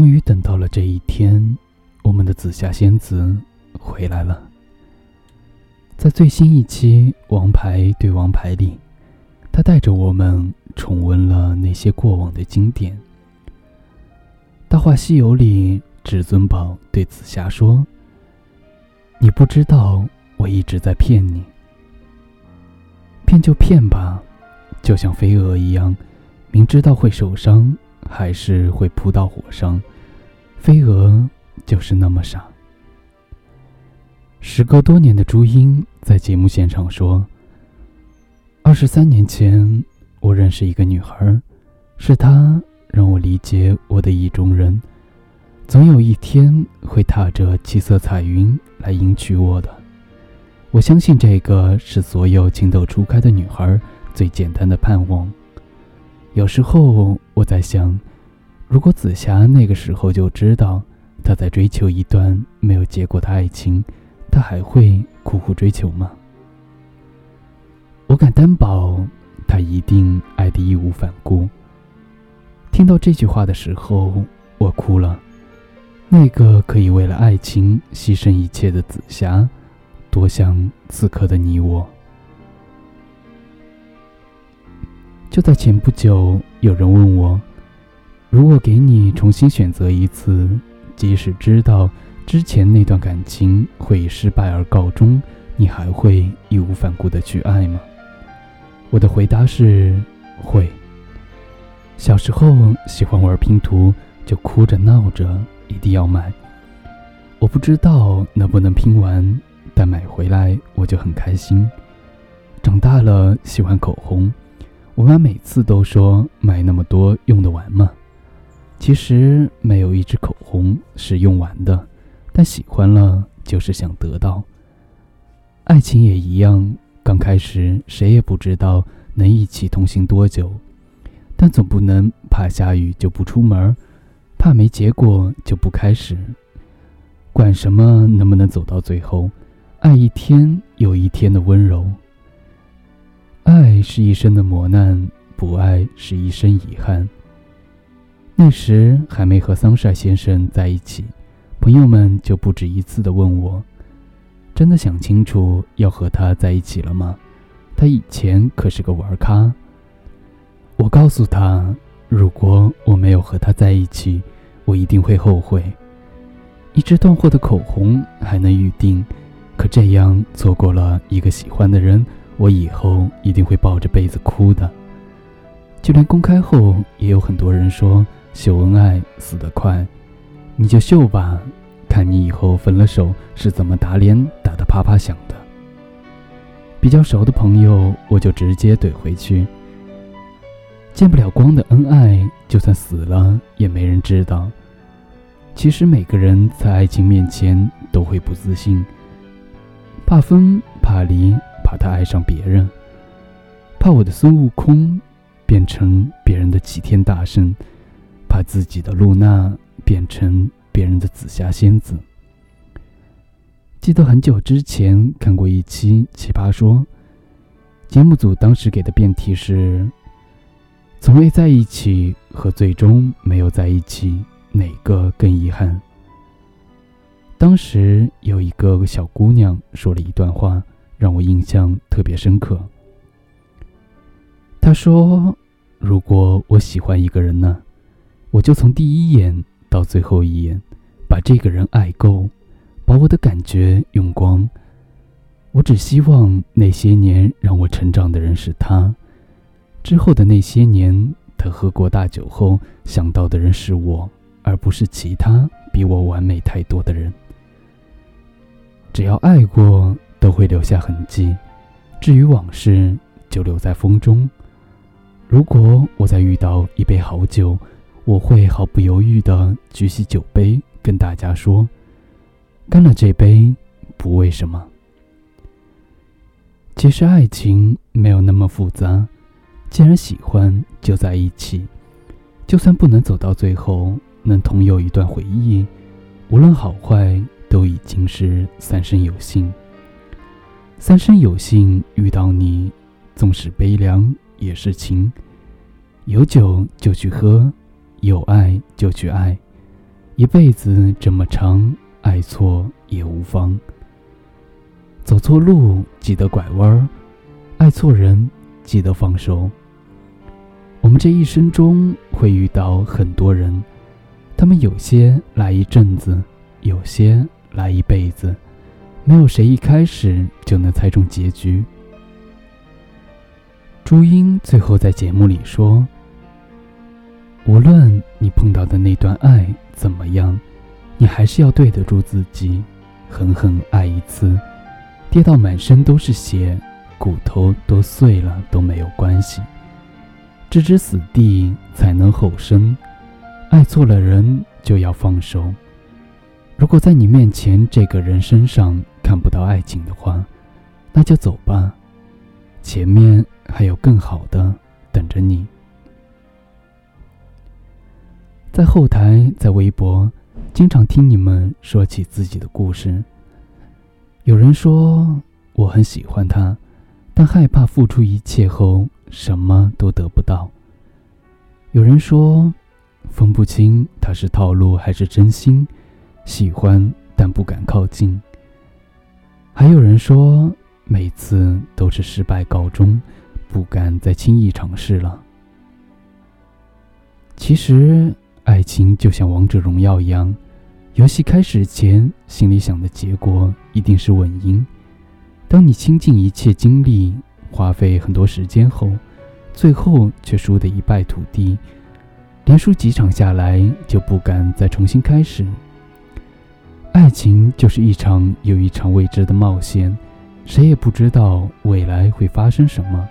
终于等到了这一天，我们的紫霞仙子回来了。在最新一期《王牌对王牌》里，他带着我们重温了那些过往的经典。《大话西游》里，至尊宝对紫霞说：“你不知道，我一直在骗你。骗就骗吧，就像飞蛾一样，明知道会受伤。”还是会扑到火上，飞蛾就是那么傻。时隔多年的朱茵在节目现场说：“二十三年前，我认识一个女孩，是她让我理解我的意中人，总有一天会踏着七色彩云来迎娶我的。我相信这个是所有情窦初开的女孩最简单的盼望。”有时候我在想，如果紫霞那个时候就知道她在追求一段没有结果的爱情，她还会苦苦追求吗？我敢担保，她一定爱得义无反顾。听到这句话的时候，我哭了。那个可以为了爱情牺牲一切的紫霞，多像此刻的你我。就在前不久，有人问我：“如果给你重新选择一次，即使知道之前那段感情会以失败而告终，你还会义无反顾的去爱吗？”我的回答是：会。小时候喜欢玩拼图，就哭着闹着一定要买。我不知道能不能拼完，但买回来我就很开心。长大了喜欢口红。我妈每次都说：“买那么多用得完吗？”其实没有一支口红是用完的，但喜欢了就是想得到。爱情也一样，刚开始谁也不知道能一起同行多久，但总不能怕下雨就不出门，怕没结果就不开始。管什么能不能走到最后，爱一天又一天的温柔。爱是一生的磨难，不爱是一生遗憾。那时还没和桑帅先生在一起，朋友们就不止一次的问我：“真的想清楚要和他在一起了吗？他以前可是个玩咖。”我告诉他：“如果我没有和他在一起，我一定会后悔。一支断货的口红还能预定，可这样错过了一个喜欢的人。”我以后一定会抱着被子哭的。就连公开后，也有很多人说秀恩爱死得快，你就秀吧，看你以后分了手是怎么打脸打得啪啪响的。比较熟的朋友，我就直接怼回去：见不了光的恩爱，就算死了也没人知道。其实每个人在爱情面前都会不自信，怕分怕离。怕他爱上别人，怕我的孙悟空变成别人的齐天大圣，怕自己的露娜变成别人的紫霞仙子。记得很久之前看过一期《奇葩说》，节目组当时给的辩题是：从未在一起和最终没有在一起，哪个更遗憾？当时有一个小姑娘说了一段话。让我印象特别深刻。他说：“如果我喜欢一个人呢，我就从第一眼到最后一眼，把这个人爱够，把我的感觉用光。我只希望那些年让我成长的人是他，之后的那些年，他喝过大酒后想到的人是我，而不是其他比我完美太多的人。只要爱过。”都会留下痕迹，至于往事，就留在风中。如果我再遇到一杯好酒，我会毫不犹豫地举起酒杯，跟大家说：“干了这杯，不为什么。”其实爱情没有那么复杂，既然喜欢，就在一起。就算不能走到最后，能同有一段回忆，无论好坏，都已经是三生有幸。三生有幸遇到你，纵使悲凉也是情。有酒就去喝，有爱就去爱，一辈子这么长，爱错也无妨。走错路记得拐弯儿，爱错人记得放手。我们这一生中会遇到很多人，他们有些来一阵子，有些来一辈子，没有谁一开始就能猜中结局。朱茵最后在节目里说。无论你碰到的那段爱怎么样，你还是要对得住自己，狠狠爱一次，跌到满身都是血，骨头都碎了都没有关系，置之死地才能后生。爱错了人就要放手。如果在你面前这个人身上看不到爱情的话，那就走吧，前面还有更好的等着你。在后台，在微博，经常听你们说起自己的故事。有人说我很喜欢他，但害怕付出一切后什么都得不到。有人说分不清他是套路还是真心，喜欢但不敢靠近。还有人说每次都是失败告终，不敢再轻易尝试了。其实。爱情就像王者荣耀一样，游戏开始前心里想的结果一定是稳赢。当你倾尽一切精力，花费很多时间后，最后却输得一败涂地，连输几场下来就不敢再重新开始。爱情就是一场又一场未知的冒险，谁也不知道未来会发生什么。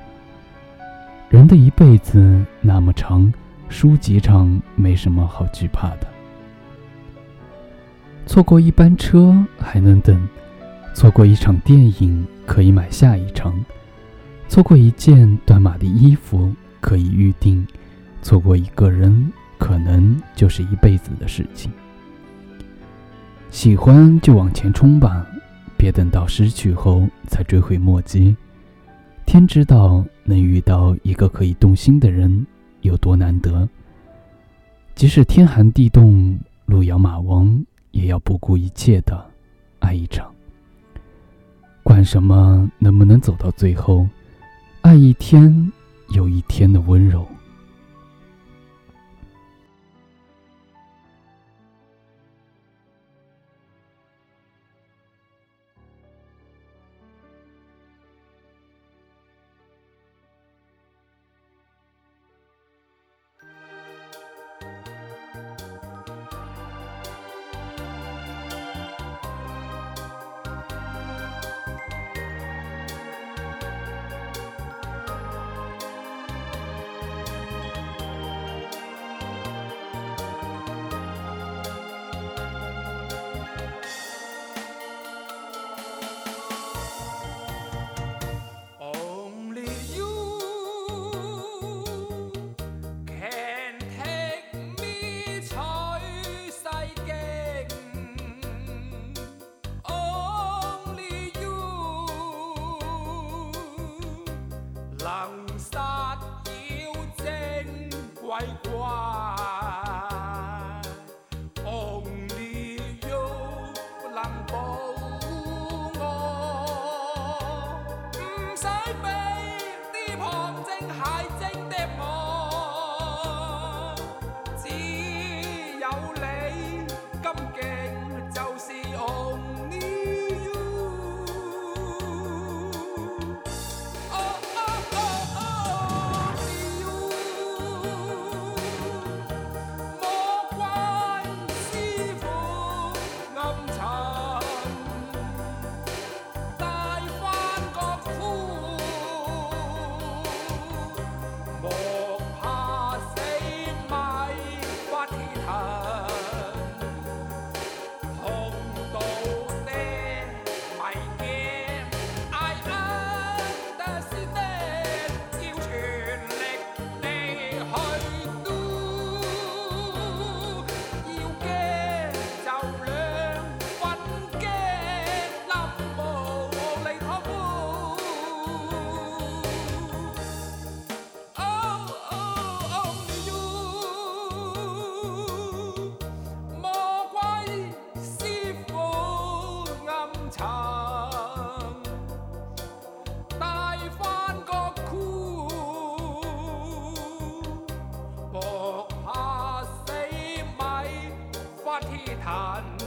人的一辈子那么长。输几场没什么好惧怕的，错过一班车还能等，错过一场电影可以买下一场，错过一件断码的衣服可以预定，错过一个人可能就是一辈子的事情。喜欢就往前冲吧，别等到失去后才追悔莫及。天知道能遇到一个可以动心的人。有多难得，即使天寒地冻、路遥马亡，也要不顾一切的爱一场。管什么能不能走到最后，爱一天有一天的温柔。能杀妖精，鬼怪。谈。